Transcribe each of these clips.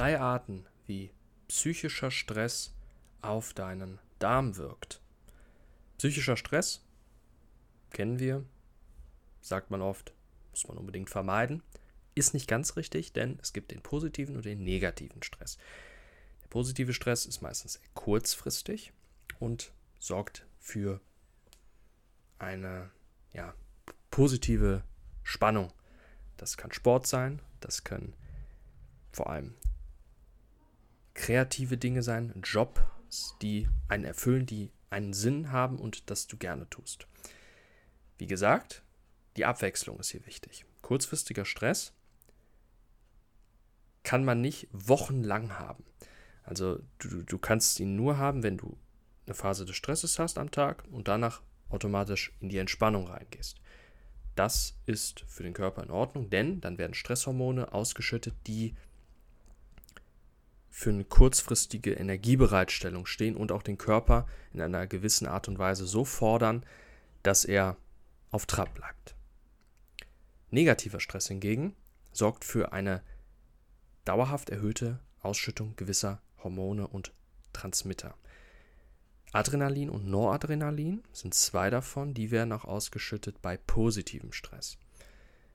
drei Arten, wie psychischer Stress auf deinen Darm wirkt. Psychischer Stress kennen wir, sagt man oft, muss man unbedingt vermeiden. Ist nicht ganz richtig, denn es gibt den positiven und den negativen Stress. Der positive Stress ist meistens kurzfristig und sorgt für eine ja, positive Spannung. Das kann Sport sein, das können vor allem kreative Dinge sein, Jobs, die einen erfüllen, die einen Sinn haben und das du gerne tust. Wie gesagt, die Abwechslung ist hier wichtig. Kurzfristiger Stress kann man nicht wochenlang haben. Also du, du kannst ihn nur haben, wenn du eine Phase des Stresses hast am Tag und danach automatisch in die Entspannung reingehst. Das ist für den Körper in Ordnung, denn dann werden Stresshormone ausgeschüttet, die für eine kurzfristige Energiebereitstellung stehen und auch den Körper in einer gewissen Art und Weise so fordern, dass er auf Trab bleibt. Negativer Stress hingegen sorgt für eine dauerhaft erhöhte Ausschüttung gewisser Hormone und Transmitter. Adrenalin und Noradrenalin sind zwei davon, die werden auch ausgeschüttet bei positivem Stress.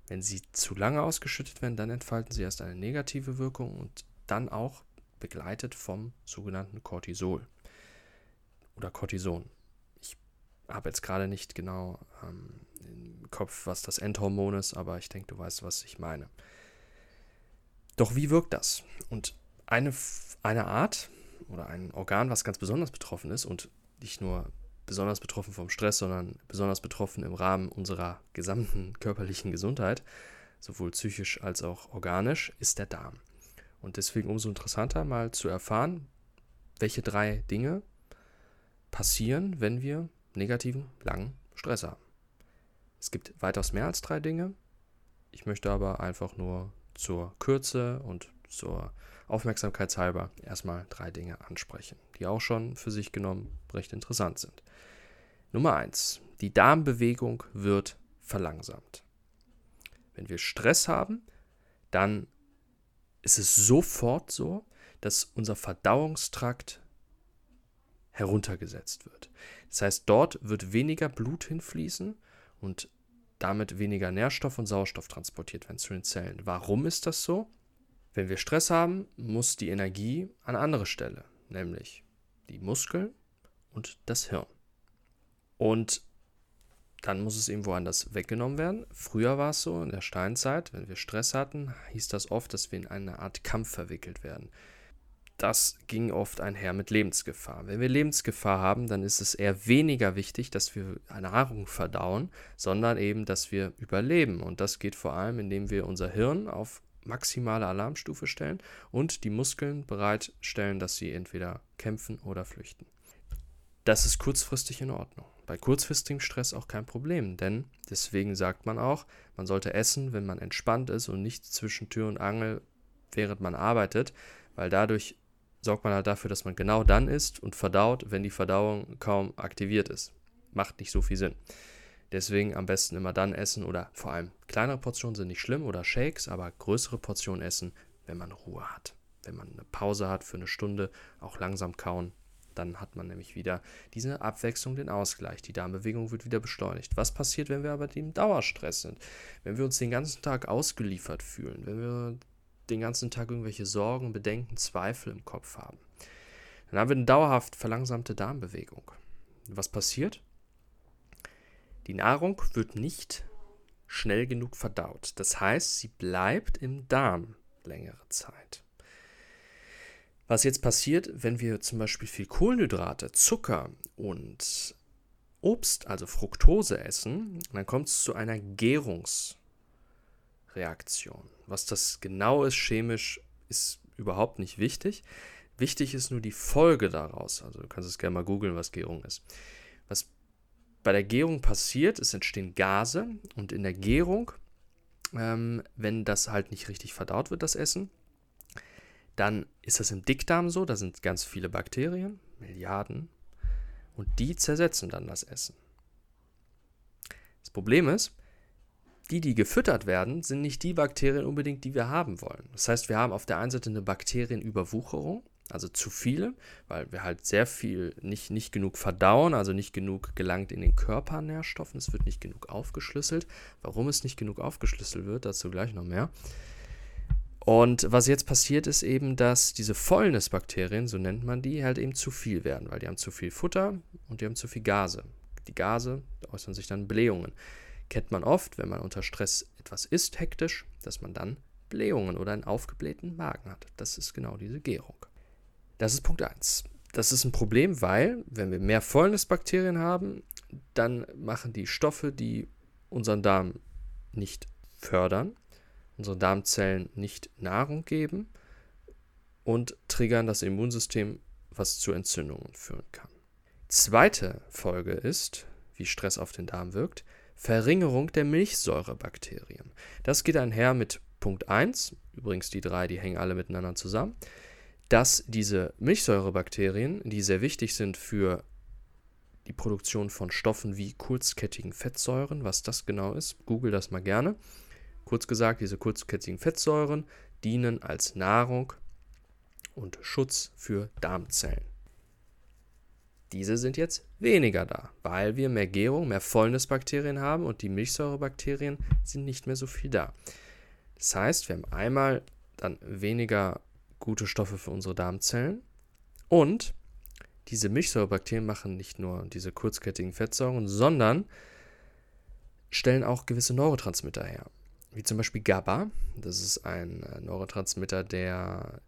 Wenn sie zu lange ausgeschüttet werden, dann entfalten sie erst eine negative Wirkung und dann auch begleitet vom sogenannten Cortisol oder Cortison. Ich habe jetzt gerade nicht genau ähm, im Kopf, was das Endhormon ist, aber ich denke, du weißt, was ich meine. Doch wie wirkt das? Und eine, eine Art oder ein Organ, was ganz besonders betroffen ist und nicht nur besonders betroffen vom Stress, sondern besonders betroffen im Rahmen unserer gesamten körperlichen Gesundheit, sowohl psychisch als auch organisch, ist der Darm. Und deswegen umso interessanter mal zu erfahren, welche drei Dinge passieren, wenn wir negativen, langen Stress haben. Es gibt weitaus mehr als drei Dinge. Ich möchte aber einfach nur zur Kürze und zur Aufmerksamkeitshalber erstmal drei Dinge ansprechen, die auch schon für sich genommen recht interessant sind. Nummer eins: Die Darmbewegung wird verlangsamt. Wenn wir Stress haben, dann ist es sofort so, dass unser Verdauungstrakt heruntergesetzt wird. Das heißt, dort wird weniger Blut hinfließen und damit weniger Nährstoff und Sauerstoff transportiert werden zu den Zellen. Warum ist das so? Wenn wir Stress haben, muss die Energie an andere Stelle, nämlich die Muskeln und das Hirn. Und dann muss es eben woanders weggenommen werden. Früher war es so, in der Steinzeit, wenn wir Stress hatten, hieß das oft, dass wir in eine Art Kampf verwickelt werden. Das ging oft einher mit Lebensgefahr. Wenn wir Lebensgefahr haben, dann ist es eher weniger wichtig, dass wir Nahrung verdauen, sondern eben, dass wir überleben. Und das geht vor allem, indem wir unser Hirn auf maximale Alarmstufe stellen und die Muskeln bereitstellen, dass sie entweder kämpfen oder flüchten. Das ist kurzfristig in Ordnung. Bei kurzfristigem Stress auch kein Problem, denn deswegen sagt man auch, man sollte essen, wenn man entspannt ist und nicht zwischen Tür und Angel, während man arbeitet, weil dadurch sorgt man halt dafür, dass man genau dann isst und verdaut, wenn die Verdauung kaum aktiviert ist. Macht nicht so viel Sinn. Deswegen am besten immer dann essen oder vor allem kleinere Portionen sind nicht schlimm oder Shakes, aber größere Portionen essen, wenn man Ruhe hat. Wenn man eine Pause hat für eine Stunde, auch langsam kauen, dann hat man nämlich wieder diese Abwechslung, den Ausgleich. Die Darmbewegung wird wieder beschleunigt. Was passiert, wenn wir aber im Dauerstress sind? Wenn wir uns den ganzen Tag ausgeliefert fühlen, wenn wir den ganzen Tag irgendwelche Sorgen, Bedenken, Zweifel im Kopf haben, dann haben wir eine dauerhaft verlangsamte Darmbewegung. Was passiert? Die Nahrung wird nicht schnell genug verdaut. Das heißt, sie bleibt im Darm längere Zeit. Was jetzt passiert, wenn wir zum Beispiel viel Kohlenhydrate, Zucker und Obst, also Fructose essen, dann kommt es zu einer Gärungsreaktion. Was das genau ist chemisch, ist überhaupt nicht wichtig. Wichtig ist nur die Folge daraus. Also du kannst es gerne mal googeln, was Gärung ist. Was bei der Gärung passiert, es entstehen Gase und in der Gärung, ähm, wenn das halt nicht richtig verdaut wird, das Essen, dann ist das im Dickdarm so, da sind ganz viele Bakterien, Milliarden, und die zersetzen dann das Essen. Das Problem ist, die, die gefüttert werden, sind nicht die Bakterien unbedingt, die wir haben wollen. Das heißt, wir haben auf der einen Seite eine Bakterienüberwucherung, also zu viele, weil wir halt sehr viel nicht, nicht genug verdauen, also nicht genug gelangt in den Körper Nährstoffen. Es wird nicht genug aufgeschlüsselt. Warum es nicht genug aufgeschlüsselt wird, dazu gleich noch mehr. Und was jetzt passiert, ist eben, dass diese Fäulnisbakterien, so nennt man die, halt eben zu viel werden, weil die haben zu viel Futter und die haben zu viel Gase. Die Gase äußern sich dann Blähungen. Kennt man oft, wenn man unter Stress etwas isst, hektisch, dass man dann Blähungen oder einen aufgeblähten Magen hat. Das ist genau diese Gärung. Das ist Punkt 1. Das ist ein Problem, weil, wenn wir mehr Fäulnisbakterien haben, dann machen die Stoffe, die unseren Darm nicht fördern, unsere Darmzellen nicht Nahrung geben und triggern das Immunsystem, was zu Entzündungen führen kann. Zweite Folge ist, wie Stress auf den Darm wirkt, Verringerung der Milchsäurebakterien. Das geht einher mit Punkt 1, übrigens die drei, die hängen alle miteinander zusammen dass diese Milchsäurebakterien, die sehr wichtig sind für die Produktion von Stoffen wie kurzkettigen Fettsäuren, was das genau ist, google das mal gerne. Kurz gesagt, diese kurzkettigen Fettsäuren dienen als Nahrung und Schutz für Darmzellen. Diese sind jetzt weniger da, weil wir mehr Gärung, mehr Fäulnisbakterien haben und die Milchsäurebakterien sind nicht mehr so viel da. Das heißt, wir haben einmal dann weniger gute Stoffe für unsere Darmzellen. Und diese Milchsäurebakterien machen nicht nur diese kurzkettigen Fettsäuren, sondern stellen auch gewisse Neurotransmitter her. Wie zum Beispiel GABA. Das ist ein äh, Neurotransmitter, der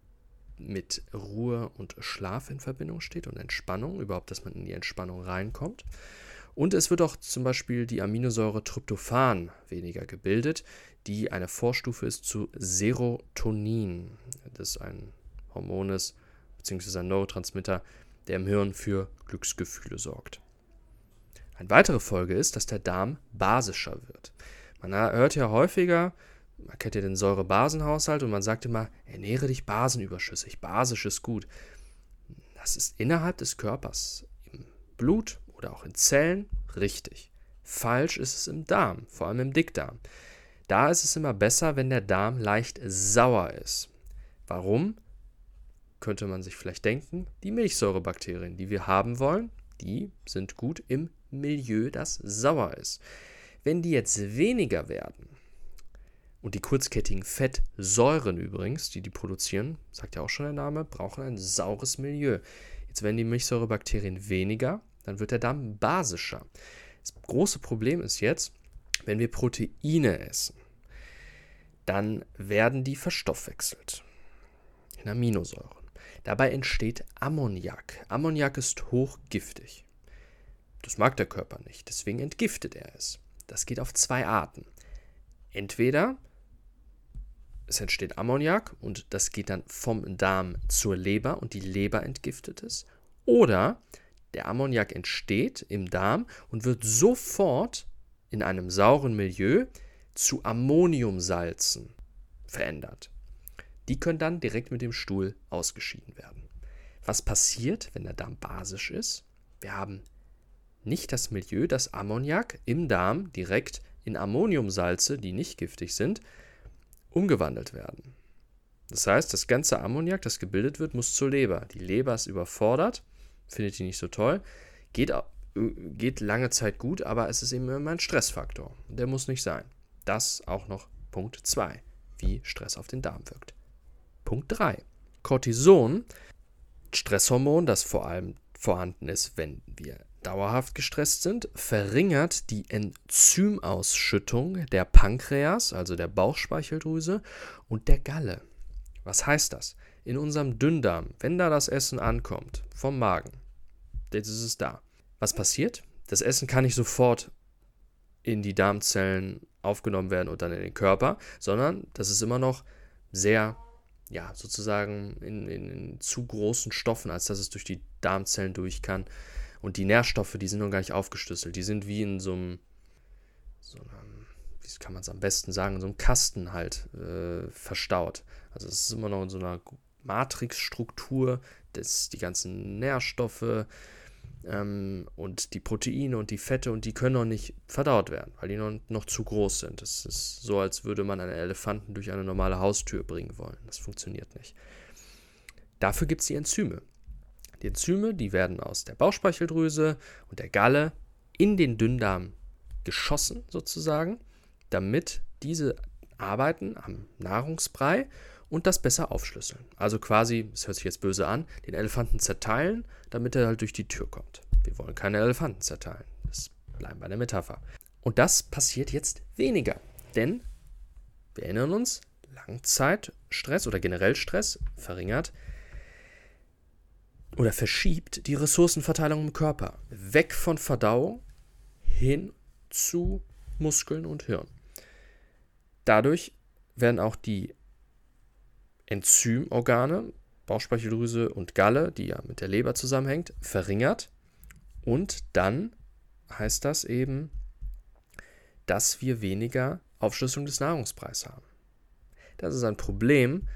mit Ruhe und Schlaf in Verbindung steht und Entspannung, überhaupt, dass man in die Entspannung reinkommt. Und es wird auch zum Beispiel die Aminosäure Tryptophan weniger gebildet, die eine Vorstufe ist zu Serotonin. Das ist ein Hormon beziehungsweise ein Neurotransmitter, der im Hirn für Glücksgefühle sorgt. Eine weitere Folge ist, dass der Darm basischer wird. Man hört ja häufiger, man kennt ja den Säure-Basen-Haushalt und man sagt immer, ernähre dich basenüberschüssig, basisch ist gut. Das ist innerhalb des Körpers, im Blut oder auch in Zellen richtig. Falsch ist es im Darm, vor allem im Dickdarm. Da ist es immer besser, wenn der Darm leicht sauer ist. Warum? Könnte man sich vielleicht denken, die Milchsäurebakterien, die wir haben wollen, die sind gut im Milieu, das sauer ist. Wenn die jetzt weniger werden, und die kurzkettigen Fettsäuren übrigens, die die produzieren, sagt ja auch schon der Name, brauchen ein saures Milieu. Jetzt werden die Milchsäurebakterien weniger, dann wird der Darm basischer. Das große Problem ist jetzt, wenn wir Proteine essen, dann werden die verstoffwechselt in Aminosäuren. Dabei entsteht Ammoniak. Ammoniak ist hochgiftig. Das mag der Körper nicht, deswegen entgiftet er es. Das geht auf zwei Arten. Entweder es entsteht Ammoniak und das geht dann vom Darm zur Leber und die Leber entgiftet es. Oder der Ammoniak entsteht im Darm und wird sofort in einem sauren Milieu zu Ammoniumsalzen verändert. Die können dann direkt mit dem Stuhl ausgeschieden werden. Was passiert, wenn der Darm basisch ist? Wir haben nicht das Milieu, das Ammoniak im Darm direkt in Ammoniumsalze, die nicht giftig sind, umgewandelt werden. Das heißt, das ganze Ammoniak, das gebildet wird, muss zur Leber. Die Leber ist überfordert findet die nicht so toll. Geht, geht lange Zeit gut, aber es ist eben immer ein Stressfaktor. Der muss nicht sein. Das auch noch Punkt 2, wie Stress auf den Darm wirkt. Punkt 3. Cortison, Stresshormon, das vor allem vorhanden ist, wenn wir dauerhaft gestresst sind, verringert die Enzymausschüttung der Pankreas, also der Bauchspeicheldrüse und der Galle. Was heißt das? In unserem Dünndarm, wenn da das Essen ankommt, vom Magen, jetzt ist es da. Was passiert? Das Essen kann nicht sofort in die Darmzellen aufgenommen werden und dann in den Körper, sondern das ist immer noch sehr, ja, sozusagen in, in, in zu großen Stoffen, als dass es durch die Darmzellen durch kann. Und die Nährstoffe, die sind noch gar nicht aufgeschlüsselt. Die sind wie in so einem, so einem wie kann man es am besten sagen, in so einem Kasten halt äh, verstaut. Also es ist immer noch in so einer Matrixstruktur, dass die ganzen Nährstoffe, ähm, und die Proteine und die Fette und die können noch nicht verdaut werden, weil die noch, noch zu groß sind. Es ist so, als würde man einen Elefanten durch eine normale Haustür bringen wollen. Das funktioniert nicht. Dafür gibt es die Enzyme. Die Enzyme, die werden aus der Bauchspeicheldrüse und der Galle in den Dünndarm geschossen sozusagen, damit diese arbeiten am Nahrungsbrei und das besser aufschlüsseln. Also quasi, das hört sich jetzt böse an, den Elefanten zerteilen, damit er halt durch die Tür kommt. Wir wollen keine Elefanten zerteilen. Das bleiben bei der Metapher. Und das passiert jetzt weniger, denn wir erinnern uns, Langzeitstress oder generell Stress verringert oder verschiebt die Ressourcenverteilung im Körper. Weg von Verdauung hin zu Muskeln und Hirn. Dadurch werden auch die Enzymorgane, Bauchspeicheldrüse und Galle, die ja mit der Leber zusammenhängt, verringert. Und dann heißt das eben, dass wir weniger Aufschlüsselung des Nahrungspreises haben. Das ist ein Problem,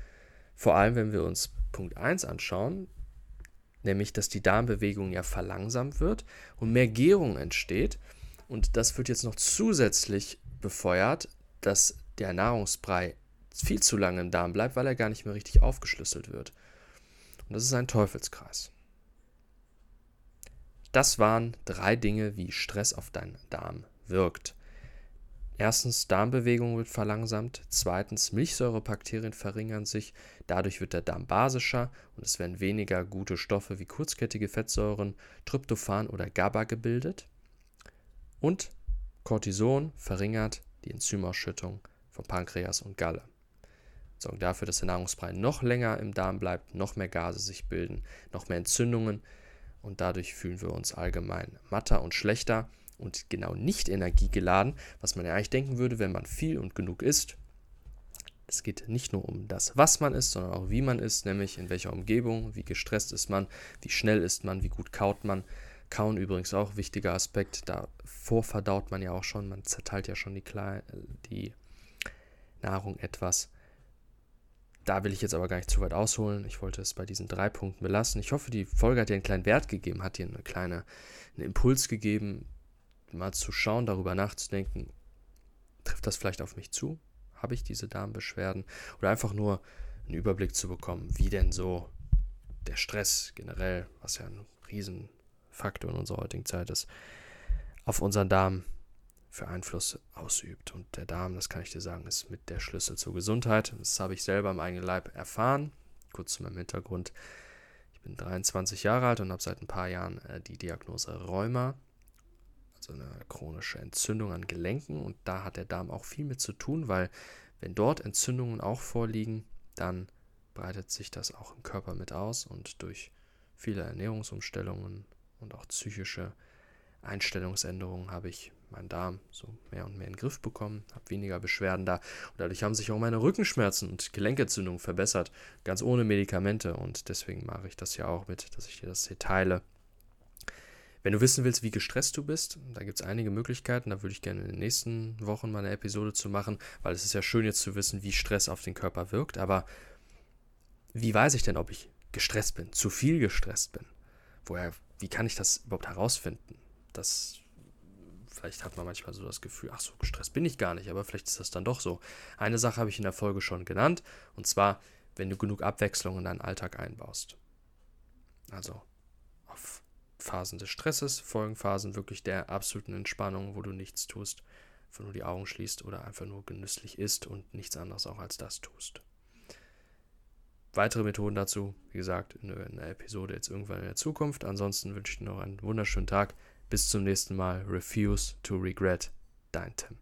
vor allem wenn wir uns Punkt 1 anschauen, nämlich dass die Darmbewegung ja verlangsamt wird und mehr Gärung entsteht. Und das wird jetzt noch zusätzlich befeuert, dass der Nahrungsbrei viel zu lange im Darm bleibt, weil er gar nicht mehr richtig aufgeschlüsselt wird. Und das ist ein Teufelskreis. Das waren drei Dinge, wie Stress auf deinen Darm wirkt. Erstens, Darmbewegung wird verlangsamt. Zweitens, Milchsäurebakterien verringern sich. Dadurch wird der Darm basischer und es werden weniger gute Stoffe wie kurzkettige Fettsäuren, Tryptophan oder GABA gebildet. Und Cortison verringert die Enzymausschüttung von Pankreas und Galle sorgen dafür, dass der Nahrungsbrei noch länger im Darm bleibt, noch mehr Gase sich bilden, noch mehr Entzündungen und dadurch fühlen wir uns allgemein matter und schlechter und genau nicht energiegeladen, was man ja eigentlich denken würde, wenn man viel und genug isst. Es geht nicht nur um das, was man isst, sondern auch wie man isst, nämlich in welcher Umgebung, wie gestresst ist man, wie schnell isst man, wie gut kaut man. Kauen übrigens auch wichtiger Aspekt, da vorverdaut man ja auch schon, man zerteilt ja schon die, die Nahrung etwas. Da will ich jetzt aber gar nicht zu weit ausholen. Ich wollte es bei diesen drei Punkten belassen. Ich hoffe, die Folge hat dir einen kleinen Wert gegeben, hat dir eine kleine, einen Impuls gegeben, mal zu schauen, darüber nachzudenken, trifft das vielleicht auf mich zu? Habe ich diese Darmbeschwerden? Oder einfach nur einen Überblick zu bekommen, wie denn so der Stress generell, was ja ein Riesenfaktor in unserer heutigen Zeit ist, auf unseren Darm für Einfluss ausübt. Und der Darm, das kann ich dir sagen, ist mit der Schlüssel zur Gesundheit. Das habe ich selber im eigenen Leib erfahren. Kurz zu meinem Hintergrund. Ich bin 23 Jahre alt und habe seit ein paar Jahren äh, die Diagnose Rheuma, also eine chronische Entzündung an Gelenken. Und da hat der Darm auch viel mit zu tun, weil wenn dort Entzündungen auch vorliegen, dann breitet sich das auch im Körper mit aus und durch viele Ernährungsumstellungen und auch psychische Einstellungsänderungen habe ich meinen Darm so mehr und mehr in den Griff bekommen, habe weniger Beschwerden da. Und dadurch haben sich auch meine Rückenschmerzen und Gelenkentzündungen verbessert, ganz ohne Medikamente. Und deswegen mache ich das ja auch mit, dass ich dir das hier teile. Wenn du wissen willst, wie gestresst du bist, da gibt es einige Möglichkeiten. Da würde ich gerne in den nächsten Wochen mal eine Episode zu machen, weil es ist ja schön jetzt zu wissen, wie Stress auf den Körper wirkt. Aber wie weiß ich denn, ob ich gestresst bin, zu viel gestresst bin? Woher, wie kann ich das überhaupt herausfinden? Das Vielleicht hat man manchmal so das Gefühl, ach so, gestresst bin ich gar nicht, aber vielleicht ist das dann doch so. Eine Sache habe ich in der Folge schon genannt, und zwar, wenn du genug Abwechslung in deinen Alltag einbaust. Also Phasen des Stresses folgen Phasen wirklich der absoluten Entspannung, wo du nichts tust, einfach nur die Augen schließt oder einfach nur genüsslich isst und nichts anderes auch als das tust. Weitere Methoden dazu, wie gesagt, in einer Episode jetzt irgendwann in der Zukunft. Ansonsten wünsche ich dir noch einen wunderschönen Tag. Bis zum nächsten Mal. Refuse to regret. Dein Tim.